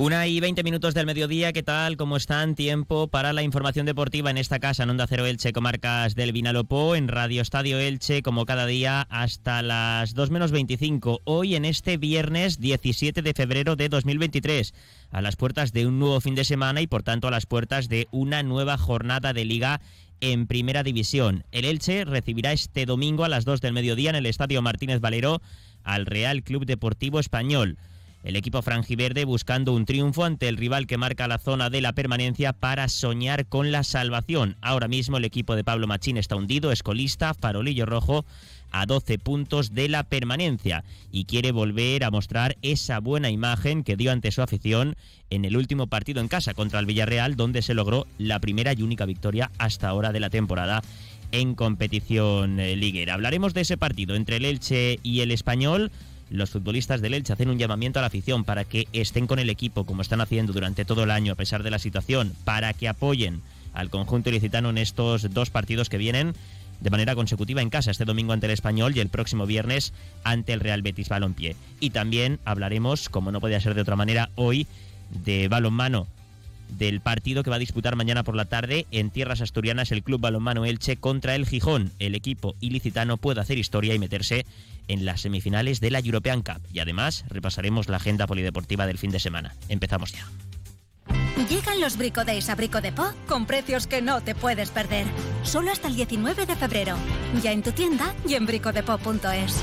Una y veinte minutos del mediodía, ¿qué tal? ¿Cómo están? Tiempo para la información deportiva en esta casa, en Onda Cero Elche, comarcas del Vinalopó, en Radio Estadio Elche, como cada día, hasta las 2 menos 25. Hoy, en este viernes 17 de febrero de 2023, a las puertas de un nuevo fin de semana y, por tanto, a las puertas de una nueva jornada de Liga en Primera División. El Elche recibirá este domingo a las 2 del mediodía en el Estadio Martínez Valero al Real Club Deportivo Español. El equipo franjiverde buscando un triunfo ante el rival que marca la zona de la permanencia para soñar con la salvación. Ahora mismo el equipo de Pablo Machín está hundido, escolista, farolillo rojo a 12 puntos de la permanencia y quiere volver a mostrar esa buena imagen que dio ante su afición en el último partido en casa contra el Villarreal donde se logró la primera y única victoria hasta ahora de la temporada en competición eh, liguera. Hablaremos de ese partido entre el Elche y el Español los futbolistas del Elche hacen un llamamiento a la afición para que estén con el equipo como están haciendo durante todo el año a pesar de la situación, para que apoyen al conjunto ilicitano en estos dos partidos que vienen de manera consecutiva en casa este domingo ante el Español y el próximo viernes ante el Real Betis Balompié. Y también hablaremos, como no podía ser de otra manera, hoy de balonmano del partido que va a disputar mañana por la tarde en tierras asturianas el Club Balonmano Elche contra el Gijón. El equipo ilicitano puede hacer historia y meterse en las semifinales de la European Cup. Y además repasaremos la agenda polideportiva del fin de semana. Empezamos ya. Llegan los Brico Days a Brico de Po con precios que no te puedes perder. Solo hasta el 19 de febrero. Ya en tu tienda y en bricodepo.es.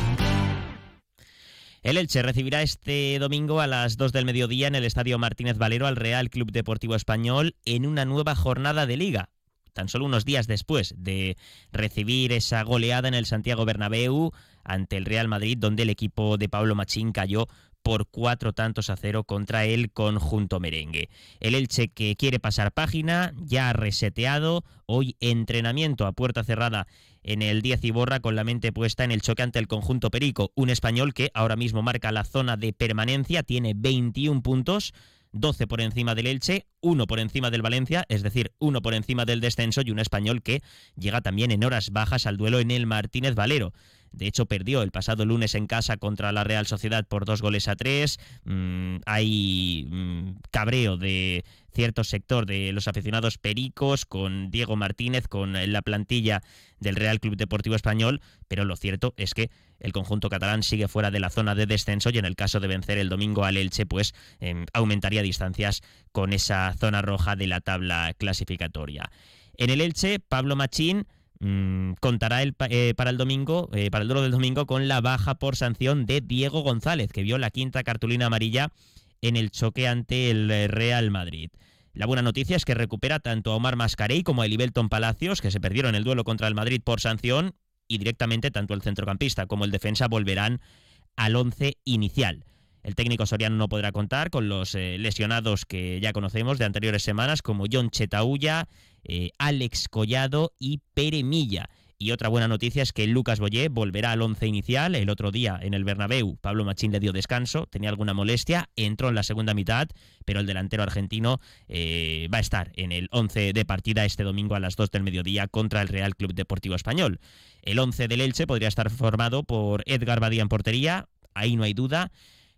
El Elche recibirá este domingo a las 2 del mediodía en el Estadio Martínez Valero al Real Club Deportivo Español en una nueva jornada de liga tan solo unos días después de recibir esa goleada en el Santiago Bernabéu ante el Real Madrid, donde el equipo de Pablo Machín cayó por cuatro tantos a cero contra el conjunto merengue. El Elche que quiere pasar página, ya reseteado, hoy entrenamiento a puerta cerrada en el 10 y borra con la mente puesta en el choque ante el conjunto Perico, un español que ahora mismo marca la zona de permanencia, tiene 21 puntos, 12 por encima del Elche, 1 por encima del Valencia, es decir, 1 por encima del descenso y un español que llega también en horas bajas al duelo en el Martínez Valero. De hecho, perdió el pasado lunes en casa contra la Real Sociedad por dos goles a tres. Mm, hay mm, cabreo de cierto sector de los aficionados pericos con Diego Martínez, con la plantilla del Real Club Deportivo Español, pero lo cierto es que el conjunto catalán sigue fuera de la zona de descenso y en el caso de vencer el domingo al Elche, pues em, aumentaría distancias con esa zona roja de la tabla clasificatoria. En el Elche, Pablo Machín mm, contará el, eh, para el domingo, eh, para el duelo del domingo, con la baja por sanción de Diego González, que vio la quinta cartulina amarilla en el choque ante el eh, Real Madrid. La buena noticia es que recupera tanto a Omar Mascarey como a Elibelton Palacios, que se perdieron el duelo contra el Madrid por sanción, y directamente tanto el centrocampista como el defensa volverán al once inicial. El técnico soriano no podrá contar con los lesionados que ya conocemos de anteriores semanas, como John Chetaulla, eh, Alex Collado y Pere Milla. Y otra buena noticia es que Lucas Boyé volverá al once inicial. El otro día en el Bernabéu, Pablo Machín le dio descanso, tenía alguna molestia, entró en la segunda mitad, pero el delantero argentino eh, va a estar en el once de partida este domingo a las 2 del mediodía contra el Real Club Deportivo Español. El once del Elche podría estar formado por Edgar Badía en portería, ahí no hay duda.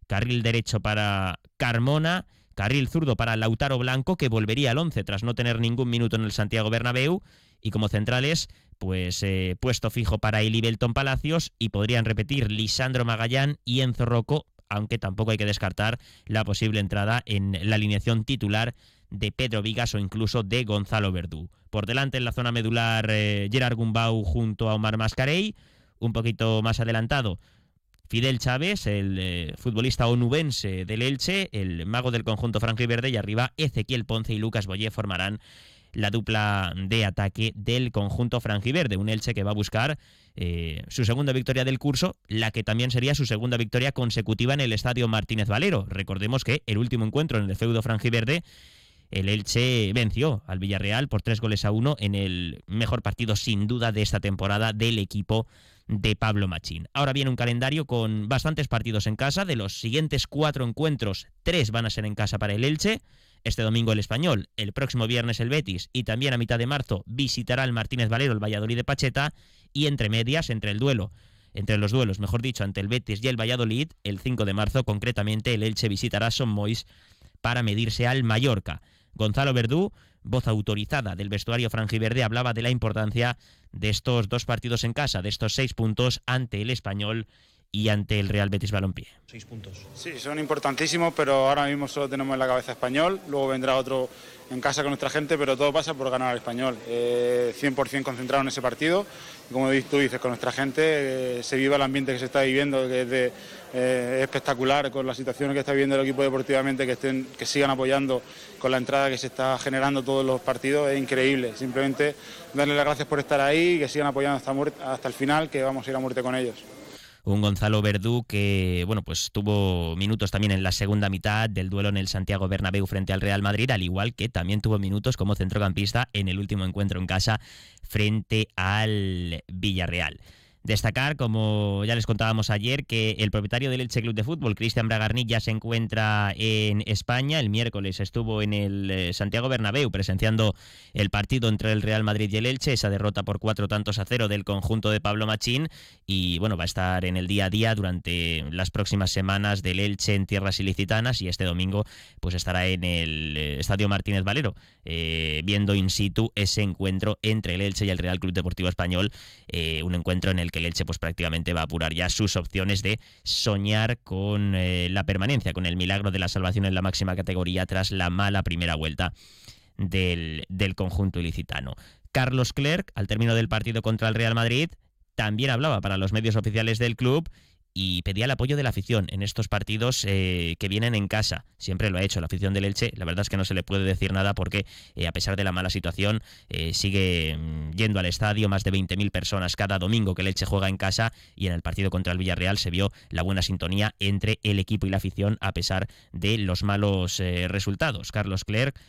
Carril derecho para Carmona, carril zurdo para Lautaro Blanco, que volvería al once tras no tener ningún minuto en el Santiago Bernabéu, y como centrales pues eh, puesto fijo para Eli Belton Palacios y podrían repetir Lisandro Magallán y Enzo Rocco, aunque tampoco hay que descartar la posible entrada en la alineación titular de Pedro Vigas o incluso de Gonzalo Verdú. Por delante en la zona medular eh, Gerard Gumbau junto a Omar Mascarey, un poquito más adelantado Fidel Chávez, el eh, futbolista onubense del Elche, el mago del conjunto franco y verde, y arriba Ezequiel Ponce y Lucas Boyé formarán la dupla de ataque del conjunto franjiverde. Un Elche que va a buscar eh, su segunda victoria del curso, la que también sería su segunda victoria consecutiva en el estadio Martínez Valero. Recordemos que el último encuentro en el feudo franjiverde. El Elche venció al Villarreal por tres goles a uno en el mejor partido sin duda de esta temporada del equipo de Pablo Machín. Ahora viene un calendario con bastantes partidos en casa. De los siguientes cuatro encuentros, tres van a ser en casa para el Elche. Este domingo el Español, el próximo viernes el Betis y también a mitad de marzo visitará el Martínez Valero el Valladolid de Pacheta y entre medias, entre el duelo, entre los duelos, mejor dicho, ante el Betis y el Valladolid, el 5 de marzo concretamente el Elche visitará Son Mois para medirse al Mallorca. Gonzalo Verdú, voz autorizada del vestuario franjiverde, hablaba de la importancia de estos dos partidos en casa, de estos seis puntos ante el español y ante el Real Betis Balompié. Seis puntos. Sí, son importantísimos, pero ahora mismo solo tenemos en la cabeza español, luego vendrá otro en casa con nuestra gente, pero todo pasa por ganar al español. 100% eh, concentrado en ese partido, como tú dices, con nuestra gente, eh, se viva el ambiente que se está viviendo, que es, eh, espectacular con la situación que está viviendo el equipo deportivamente, que, estén, que sigan apoyando con la entrada que se está generando todos los partidos, es increíble. Simplemente darles las gracias por estar ahí y que sigan apoyando hasta el final, que vamos a ir a muerte con ellos un Gonzalo Verdú que bueno pues tuvo minutos también en la segunda mitad del duelo en el Santiago Bernabéu frente al Real Madrid al igual que también tuvo minutos como centrocampista en el último encuentro en casa frente al Villarreal. Destacar, como ya les contábamos ayer, que el propietario del Elche Club de Fútbol, Cristian Bragarni, ya se encuentra en España. El miércoles estuvo en el eh, Santiago Bernabéu presenciando el partido entre el Real Madrid y el Elche, esa derrota por cuatro tantos a cero del conjunto de Pablo Machín. Y bueno, va a estar en el día a día durante las próximas semanas del Elche en tierras ilicitanas y este domingo pues estará en el eh, Estadio Martínez Valero eh, viendo in situ ese encuentro entre el Elche y el Real Club Deportivo Español, un encuentro en el que el Elche pues prácticamente va a apurar ya sus opciones de soñar con eh, la permanencia, con el milagro de la salvación en la máxima categoría tras la mala primera vuelta del, del conjunto ilicitano. Carlos Clerc, al término del partido contra el Real Madrid, también hablaba para los medios oficiales del club y pedía el apoyo de la afición en estos partidos eh, que vienen en casa. Siempre lo ha hecho la afición del Elche. La verdad es que no se le puede decir nada porque, eh, a pesar de la mala situación, eh, sigue mm, yendo al estadio más de 20.000 personas cada domingo que el Elche juega en casa y en el partido contra el Villarreal se vio la buena sintonía entre el equipo y la afición a pesar de los malos resultados. Carlos Clerc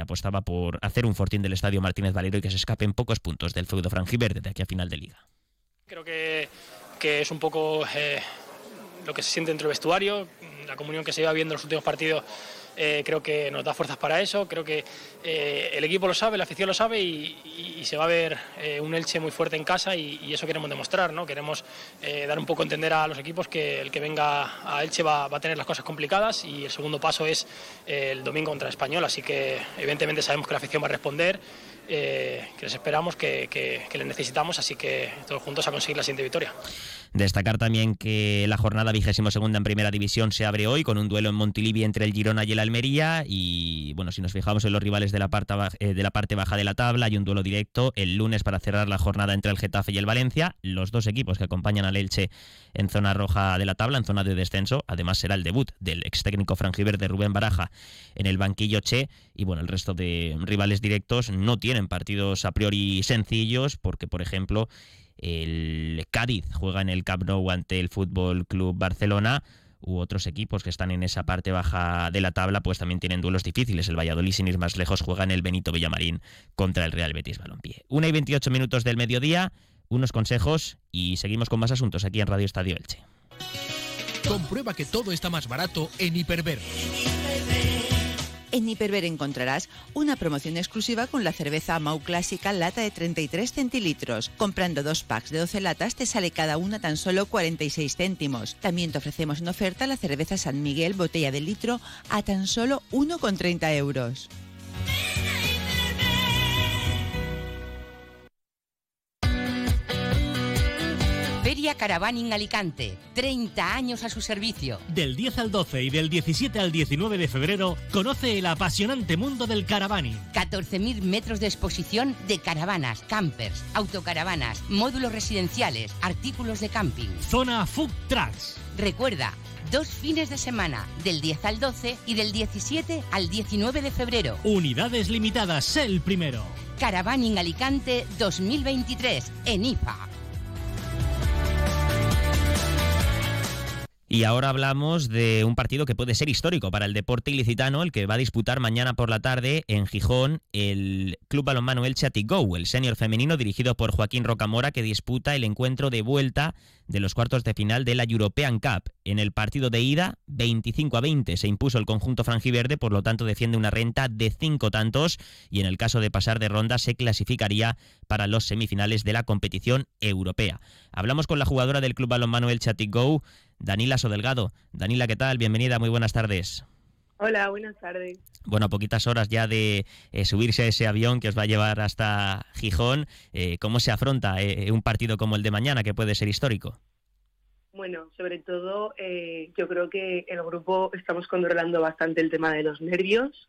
apostaba por hacer un fortín del estadio Martínez Valero y que se escapen pocos puntos del feudo franjiverde de aquí a final de liga. Creo que que es un poco eh, lo que se siente dentro del vestuario, la comunión que se iba viendo en los últimos partidos. Eh, creo que nos da fuerzas para eso, creo que eh, el equipo lo sabe, la afición lo sabe y, se va a ver un Elche muy fuerte en casa y, eso queremos demostrar, ¿no? queremos dar un poco a entender a los equipos que el que venga a Elche va, a tener las cosas complicadas y el segundo paso es el domingo contra el Español, así que evidentemente sabemos que la afición va a responder. Que les esperamos, que, les necesitamos, así que todos juntos a conseguir la siguiente victoria. Destacar también que la jornada vigésimo segunda en primera división se abre hoy con un duelo en Montilivi entre el Girona y el Almería. Y bueno, si nos fijamos en los rivales de la, parte, eh, de la parte baja de la tabla, hay un duelo directo el lunes para cerrar la jornada entre el Getafe y el Valencia. Los dos equipos que acompañan al Elche en zona roja de la tabla, en zona de descenso. Además será el debut del ex técnico de Rubén Baraja en el banquillo Che. Y bueno, el resto de rivales directos no tienen partidos a priori sencillos porque, por ejemplo, el Cádiz juega en el Camp Nou ante el Fútbol Club Barcelona u otros equipos que están en esa parte baja de la tabla, pues también tienen duelos difíciles. El Valladolid, sin ir más lejos, juega en el Benito Villamarín contra el Real Betis Balompié. Una y 28 minutos del mediodía, unos consejos y seguimos con más asuntos aquí en Radio Estadio Elche. Comprueba que todo está más barato en Hiperver. En Hiperver encontrarás una promoción exclusiva con la cerveza Mau Clásica lata de 33 centilitros. Comprando dos packs de 12 latas te sale cada una tan solo 46 céntimos. También te ofrecemos en oferta la cerveza San Miguel botella de litro a tan solo 1,30 euros. Feria Caravaning Alicante, 30 años a su servicio. Del 10 al 12 y del 17 al 19 de febrero, conoce el apasionante mundo del caravaning. 14.000 metros de exposición de caravanas, campers, autocaravanas, módulos residenciales, artículos de camping. Zona Food Trucks. Recuerda, dos fines de semana, del 10 al 12 y del 17 al 19 de febrero. Unidades limitadas, el primero. Caravaning Alicante 2023, en IFA. Y ahora hablamos de un partido que puede ser histórico para el deporte ilicitano, el que va a disputar mañana por la tarde en Gijón el Club Balonmano Elche Atigou, el senior femenino dirigido por Joaquín Rocamora, que disputa el encuentro de vuelta de los cuartos de final de la European Cup. En el partido de ida, 25 a 20 se impuso el conjunto franjiverde, por lo tanto defiende una renta de cinco tantos y en el caso de pasar de ronda se clasificaría para los semifinales de la competición europea. Hablamos con la jugadora del Club Balonmano Elche Atigou, Danila Sodelgado. Danila, ¿qué tal? Bienvenida, muy buenas tardes. Hola, buenas tardes. Bueno, a poquitas horas ya de eh, subirse a ese avión que os va a llevar hasta Gijón, eh, ¿cómo se afronta eh, un partido como el de mañana, que puede ser histórico? Bueno, sobre todo yo creo que el grupo estamos controlando bastante el tema de los nervios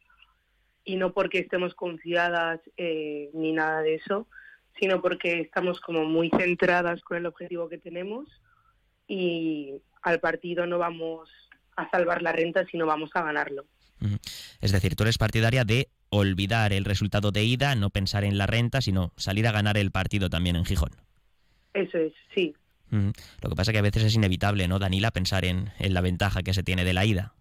y no porque estemos confiadas ni nada de eso, sino porque estamos como muy centradas con el objetivo que tenemos y al partido no vamos a salvar la renta, sino vamos a ganarlo. Es decir, tú eres partidaria de olvidar el resultado de ida, no pensar en la renta, sino salir a ganar el partido también en Gijón. Eso es, sí. Lo que pasa es que a veces es inevitable, ¿no, Danila, pensar en, la ventaja que se tiene de la ida?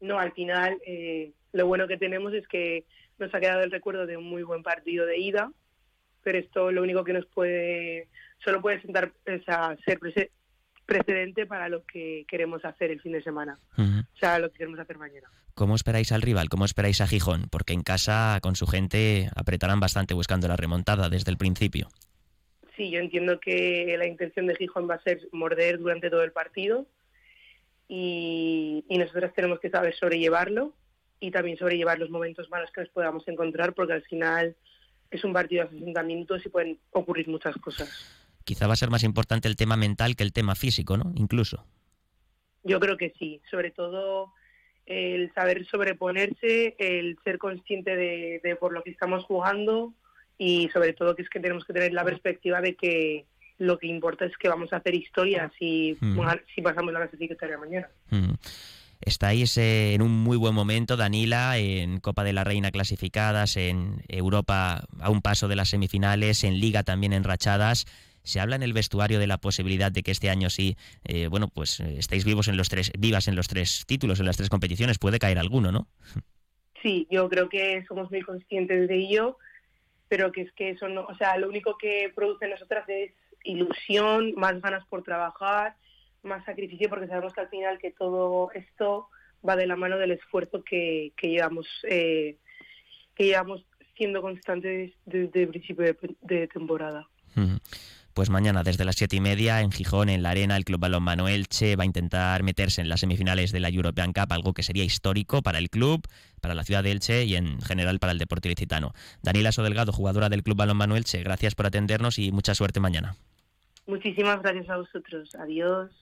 No, al final eh, lo bueno que tenemos es que nos ha quedado el recuerdo de un muy buen partido de ida, pero esto lo único que nos puede, solo puede sentar, o ser precedente para lo que queremos hacer el fin de semana, o sea, lo que queremos hacer mañana. ¿Cómo esperáis al rival? ¿Cómo esperáis a Gijón? Porque en casa con su gente apretarán bastante buscando la remontada desde el principio. Sí, yo entiendo que la intención de Gijón va a ser morder durante todo el partido y, y nosotros tenemos que saber sobrellevarlo y también sobrellevar los momentos malos que nos podamos encontrar porque al final es un partido a 60 minutos y pueden ocurrir muchas cosas quizá va a ser más importante el tema mental que el tema físico, ¿no? Incluso. Yo creo que sí, sobre todo el saber sobreponerse, el ser consciente de, por lo que estamos jugando y sobre todo que es que tenemos que tener la perspectiva de que lo que importa es que vamos a hacer historia si, mm. si pasamos la clasificatoria mañana. Mm. Estáis eh, en un muy buen momento, Danila, en Copa de la Reina clasificadas, en Europa a un paso de las semifinales, en Liga también enrachadas. Se habla en el vestuario de la posibilidad de que este año sí, eh, bueno, pues eh, estéis vivos en los tres, vivas en los tres títulos, en las tres competiciones. Puede caer alguno, ¿no? Sí, yo creo que somos muy conscientes de ello, pero que es que eso no, o sea, lo único que produce en nosotras es ilusión, más ganas por trabajar, más sacrificio, porque sabemos que al final que todo esto va de la mano del esfuerzo que, que llevamos eh, que llevamos siendo constantes desde el principio de, temporada pues mañana desde las siete y media en Gijón, en la Arena, el Club Balonmano Elche va a intentar meterse en las semifinales de la European Cup, algo que sería histórico para el club, para la ciudad de Elche y en general para el deporte licitano. Daniela Sodelgado, jugadora del Club Balonmano Elche, gracias por atendernos y mucha suerte mañana. Muchísimas gracias a vosotros. Adiós.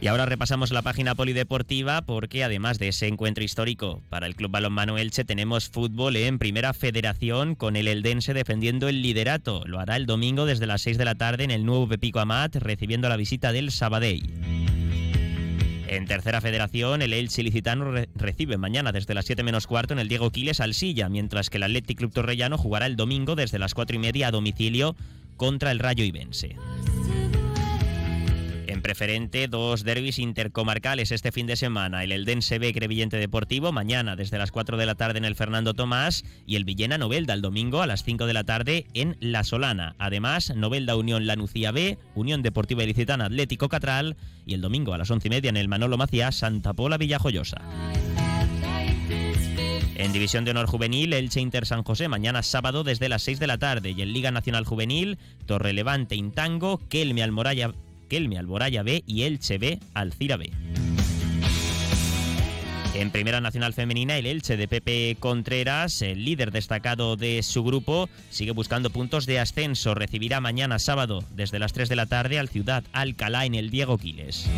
Y ahora repasamos la página polideportiva porque además de ese encuentro histórico para el Club Balonmano Elche tenemos fútbol en Primera Federación con el Eldense defendiendo el liderato. Lo hará el domingo desde las 6 de la tarde en el nuevo Pepico Amat recibiendo la visita del Sabadell. En tercera federación, el Elche Licitano recibe mañana desde las 7 menos cuarto en el Diego Quiles al Silla, mientras que el Athletic Club Torrellano jugará el domingo desde las 4 y media a domicilio contra el Rayo Ibense. En preferente, dos derbis intercomarcales este fin de semana. El Eldense B Crevillente Deportivo mañana desde las 4 de la tarde en el Fernando Tomás y el Villena Novelda el domingo a las 5 de la tarde en La Solana. Además, Novelda Unión Lanucía B, Unión Deportiva Ilicitana Atlético Catral y el domingo a las 11 y media en el Manolo Macías Santa Pola Villajoyosa. En División de Honor Juvenil, Elche Inter San José, mañana sábado desde las 6 de la tarde. Y en Liga Nacional Juvenil, Torre Levante Intango, Kelme Almoraya Kelme Alboraya B y Elche B Alcira B. En Primera Nacional Femenina, el Elche de Pepe Contreras, el líder destacado de su grupo, sigue buscando puntos de ascenso. Recibirá mañana sábado desde las 3 de la tarde al Ciudad Alcalá en el Diego Quiles.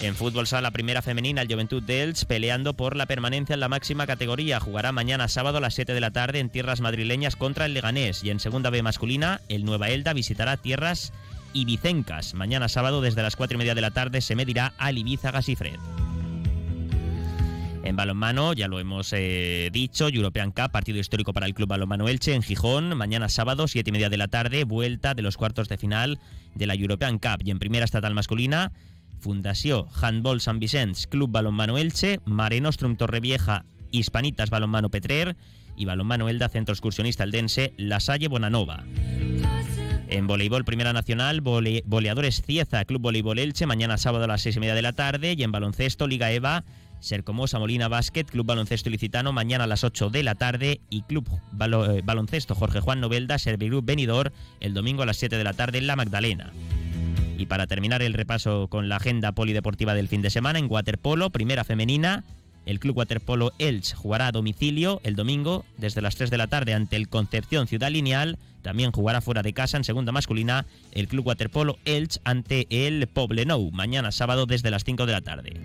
En fútbol sala primera femenina, el Juventud de Elche peleando por la permanencia en la máxima categoría. Jugará mañana sábado a las 7 de la tarde en tierras madrileñas contra el Leganés. Y en segunda B masculina, el Nueva Elda visitará tierras Ibicencas. Mañana sábado desde las 4 y media de la tarde se medirá al Ibiza Gasifred. En balonmano, ya lo hemos eh, dicho, European Cup, partido histórico para el Club Balonmano Elche en Gijón. Mañana sábado, 7 y media de la tarde, vuelta de los cuartos de final de la European Cup. Y en primera estatal masculina, Fundación Handball San Vicens, Club Balonmano Elche, Mare Nostrum Torrevieja, Hispanitas Balonmano Petrer y Balonmano Elda Centro Excursionista Eldense, La Salle Bonanova. En voleibol Primera Nacional, Boleadores Cieza, Club Voleibol Elche, mañana sábado a las seis y media de la tarde. Y en baloncesto, Liga EVA, Sercomosa Molina Basket, Club Baloncesto Ilicitano, mañana a las 8 de la tarde y Club eh, Baloncesto Jorge Juan Novelda, Servigroup Benidor, el domingo a las 7 de la tarde en La Magdalena. Y para terminar el repaso con la agenda polideportiva del fin de semana, en waterpolo, primera femenina, el Club Waterpolo Elche jugará a domicilio el domingo desde las 3 de la tarde ante el Concepción Ciudad Lineal. También jugará fuera de casa en segunda masculina el Club Waterpolo Elche ante el Poblenou mañana sábado desde las 5 de la tarde.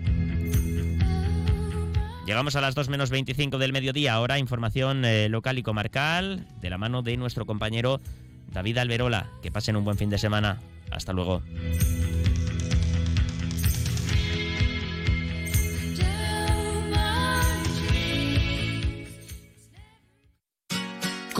Llegamos a las 2 menos 25 del mediodía. Ahora información eh, local y comarcal de la mano de nuestro compañero David Alberola. Que pasen un buen fin de semana. Hasta luego.